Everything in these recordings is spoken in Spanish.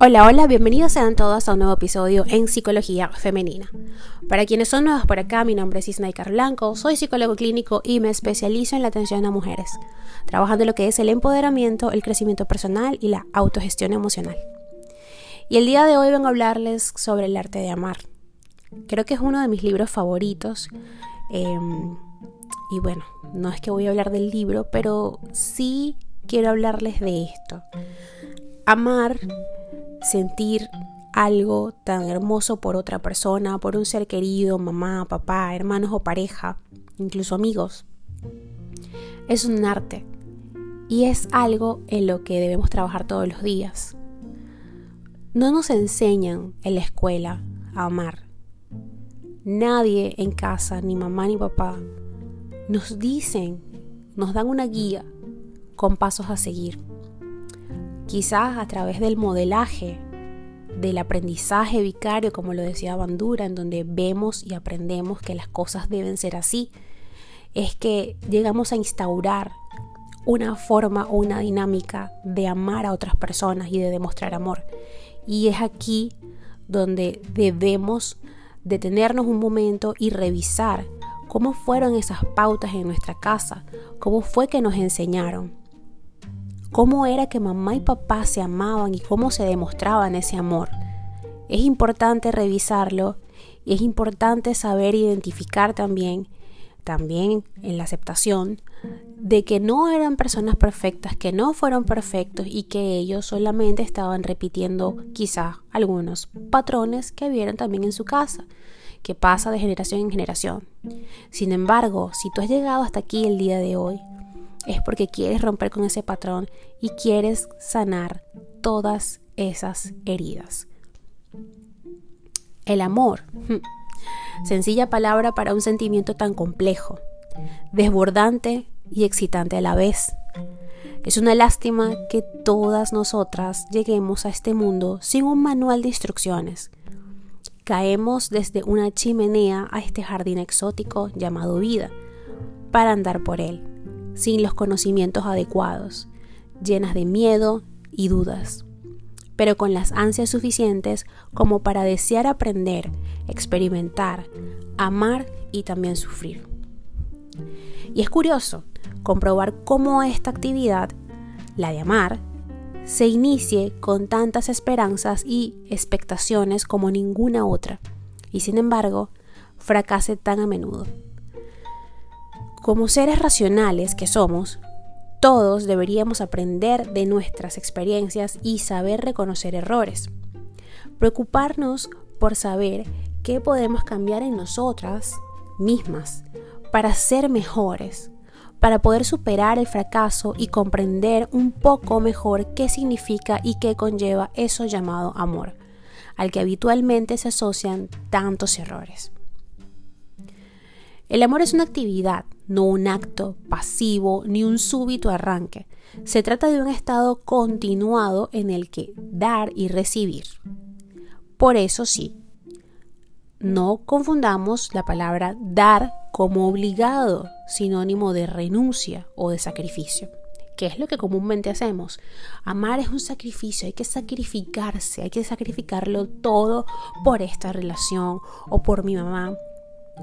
Hola, hola, bienvenidos sean todos a un nuevo episodio en Psicología Femenina. Para quienes son nuevos por acá, mi nombre es Isnaikar Blanco, soy psicólogo clínico y me especializo en la atención a mujeres, trabajando lo que es el empoderamiento, el crecimiento personal y la autogestión emocional. Y el día de hoy vengo a hablarles sobre el arte de amar. Creo que es uno de mis libros favoritos. Em, y bueno, no es que voy a hablar del libro, pero sí quiero hablarles de esto. Amar sentir algo tan hermoso por otra persona, por un ser querido, mamá, papá, hermanos o pareja, incluso amigos. Es un arte y es algo en lo que debemos trabajar todos los días. No nos enseñan en la escuela a amar. Nadie en casa, ni mamá ni papá, nos dicen, nos dan una guía con pasos a seguir quizás a través del modelaje, del aprendizaje vicario, como lo decía Bandura, en donde vemos y aprendemos que las cosas deben ser así, es que llegamos a instaurar una forma o una dinámica de amar a otras personas y de demostrar amor. Y es aquí donde debemos detenernos un momento y revisar cómo fueron esas pautas en nuestra casa, cómo fue que nos enseñaron, cómo era que mamá y papá se amaban y cómo se demostraban ese amor. Es importante revisarlo y es importante saber identificar también, también en la aceptación, de que no eran personas perfectas, que no fueron perfectos y que ellos solamente estaban repitiendo quizás algunos patrones que vieron también en su casa, que pasa de generación en generación. Sin embargo, si tú has llegado hasta aquí el día de hoy, es porque quieres romper con ese patrón y quieres sanar todas esas heridas. El amor. Sencilla palabra para un sentimiento tan complejo, desbordante y excitante a la vez. Es una lástima que todas nosotras lleguemos a este mundo sin un manual de instrucciones. Caemos desde una chimenea a este jardín exótico llamado vida para andar por él sin los conocimientos adecuados, llenas de miedo y dudas, pero con las ansias suficientes como para desear aprender, experimentar, amar y también sufrir. Y es curioso comprobar cómo esta actividad, la de amar, se inicie con tantas esperanzas y expectaciones como ninguna otra, y sin embargo, fracase tan a menudo. Como seres racionales que somos, todos deberíamos aprender de nuestras experiencias y saber reconocer errores. Preocuparnos por saber qué podemos cambiar en nosotras mismas para ser mejores, para poder superar el fracaso y comprender un poco mejor qué significa y qué conlleva eso llamado amor, al que habitualmente se asocian tantos errores. El amor es una actividad, no un acto pasivo ni un súbito arranque. Se trata de un estado continuado en el que dar y recibir. Por eso sí, no confundamos la palabra dar como obligado, sinónimo de renuncia o de sacrificio, que es lo que comúnmente hacemos. Amar es un sacrificio, hay que sacrificarse, hay que sacrificarlo todo por esta relación o por mi mamá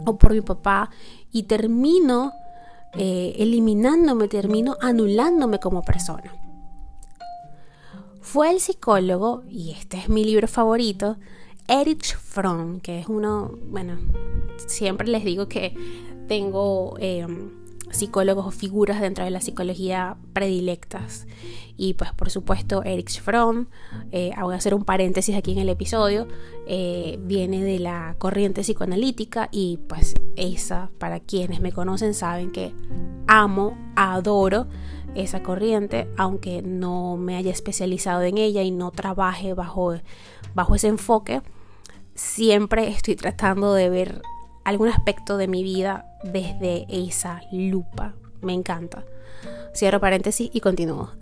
o por mi papá y termino eh, eliminándome, termino anulándome como persona. Fue el psicólogo, y este es mi libro favorito, Erich Fromm, que es uno, bueno, siempre les digo que tengo... Em, psicólogos o figuras dentro de la psicología predilectas. Y pues por supuesto Erich Fromm, eh, voy a hacer un paréntesis aquí en el episodio, eh, viene de la corriente psicoanalítica y pues esa, para quienes me conocen saben que amo, adoro esa corriente, aunque no me haya especializado en ella y no trabaje bajo, bajo ese enfoque, siempre estoy tratando de ver algún aspecto de mi vida desde esa lupa. Me encanta. Cierro paréntesis y continúo.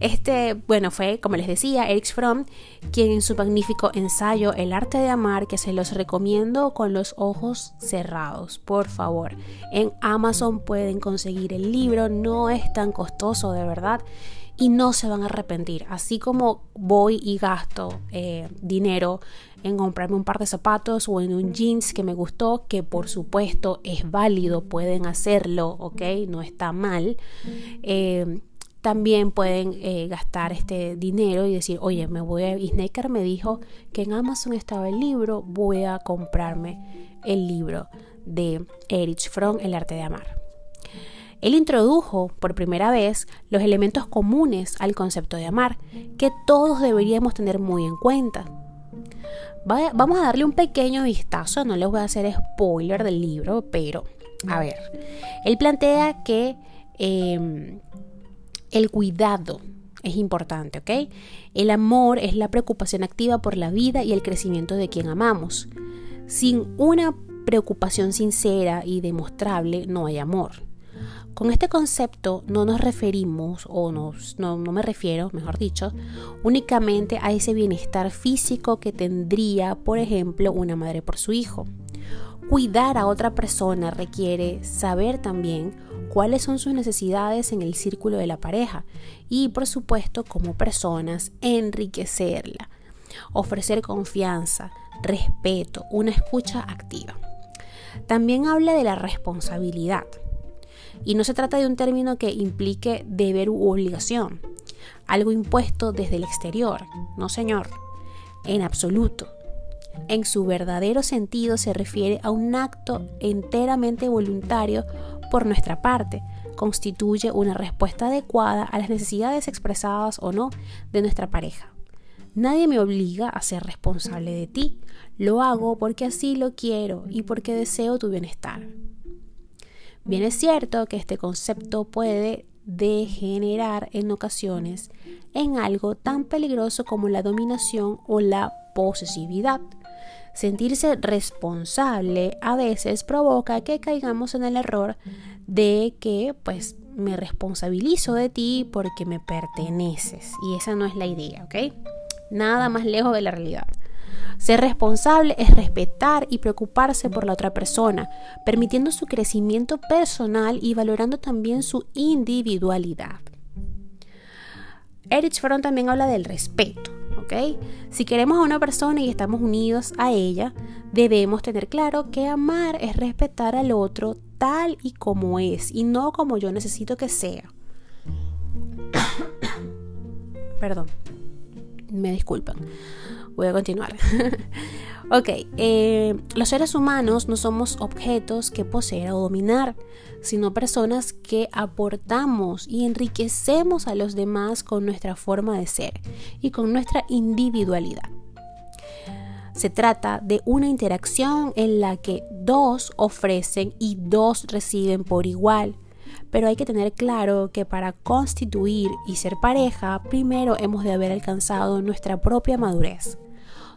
Este, bueno, fue, como les decía, Erich Fromm, quien en su magnífico ensayo El arte de amar, que se los recomiendo con los ojos cerrados, por favor. En Amazon pueden conseguir el libro, no es tan costoso de verdad y no se van a arrepentir. Así como voy y gasto eh, dinero en comprarme un par de zapatos o en un jeans que me gustó, que por supuesto es válido, pueden hacerlo, ¿ok? No está mal. Eh, también pueden eh, gastar este dinero y decir, oye, me voy a... Snaker me dijo que en Amazon estaba el libro, voy a comprarme el libro de Erich Fromm, El arte de amar. Él introdujo por primera vez los elementos comunes al concepto de amar, que todos deberíamos tener muy en cuenta. Vamos a darle un pequeño vistazo, no les voy a hacer spoiler del libro, pero a ver, él plantea que em, el cuidado es importante, ¿ok? El amor es la preocupación activa por la vida y el crecimiento de quien amamos. Sin una preocupación sincera y demostrable no hay amor. Con este concepto no nos referimos, o no, no me refiero, mejor dicho, únicamente a ese bienestar físico que tendría, por ejemplo, una madre por su hijo. Cuidar a otra persona requiere saber también cuáles son sus necesidades en el círculo de la pareja y, por supuesto, como personas, enriquecerla, ofrecer confianza, respeto, una escucha activa. También habla de la responsabilidad y no se trata de un término que implique deber u obligación, algo impuesto desde el exterior. No, señor, en absoluto. En su verdadero sentido se refiere a un acto enteramente voluntario por nuestra parte. Constituye una respuesta adecuada a las necesidades expresadas o no de nuestra pareja. Nadie me obliga a ser responsable de ti. Lo hago porque así lo quiero y porque deseo tu bienestar. Bien es cierto que este concepto puede degenerar en ocasiones en algo tan peligroso como la dominación o la posesividad. Sentirse responsable a veces provoca que caigamos en el error de que pues me responsabilizo de ti porque me perteneces y esa no es la idea, ¿ok? Nada más lejos de la realidad. Ser responsable es respetar y preocuparse por la otra persona, permitiendo su crecimiento personal y valorando también su individualidad. Erich Fromm también habla del respeto. ¿ok? Si queremos a una persona y estamos unidos a ella, debemos tener claro que amar es respetar al otro tal y como es y no como yo necesito que sea. Perdón, me disculpan. Voy a continuar. ok, eh, los seres humanos no somos objetos que poseer o dominar, sino personas que aportamos y enriquecemos a los demás con nuestra forma de ser y con nuestra individualidad. Se trata de una interacción en la que dos ofrecen y dos reciben por igual pero hay que tener claro que para constituir y ser pareja, primero hemos de haber alcanzado nuestra propia madurez.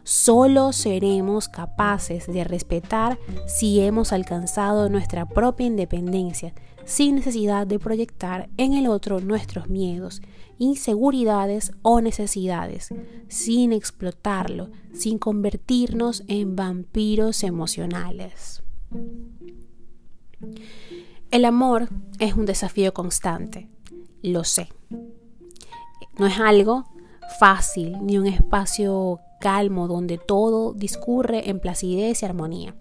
Solo seremos capaces de respetar si hemos alcanzado nuestra propia independencia, sin necesidad de proyectar en el otro nuestros miedos, inseguridades o necesidades, sin explotarlo, sin convertirnos en vampiros emocionales. El amor es un desafío constante, lo sé. No es algo fácil ni un espacio calmo donde todo discurre en placidez y armonía.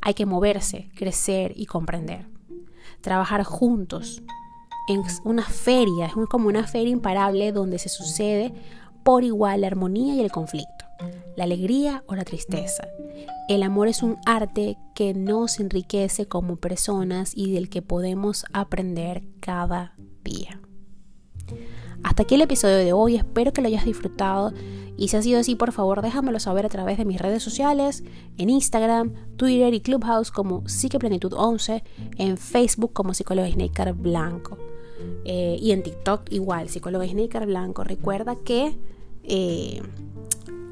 Hay que moverse, crecer y comprender. Trabajar juntos en una feria, es como una feria imparable donde se sucede por igual la armonía y el conflicto la alegría o la tristeza. El amor es un arte que nos enriquece como personas y del que podemos aprender cada día. Hasta aquí el episodio de hoy, espero que lo hayas disfrutado y si ha sido así, por favor déjamelo saber a través de mis redes sociales, en Instagram, Twitter y Clubhouse como Psiqueplenitud11, en Facebook como Psicóloga Snaker Blanco eh, y en TikTok igual, Psicóloga Snaker Blanco. Recuerda que... Eh,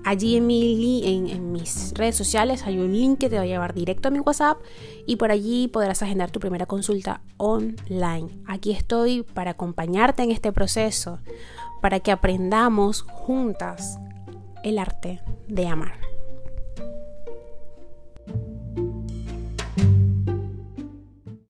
Allí en, mi, en, mis redes sociales hay un link que te va a llevar directo a mi WhatsApp y por allí podrás agendar tu primera consulta online. Aquí estoy para acompañarte en este proceso, para que aprendamos juntas el arte de amar.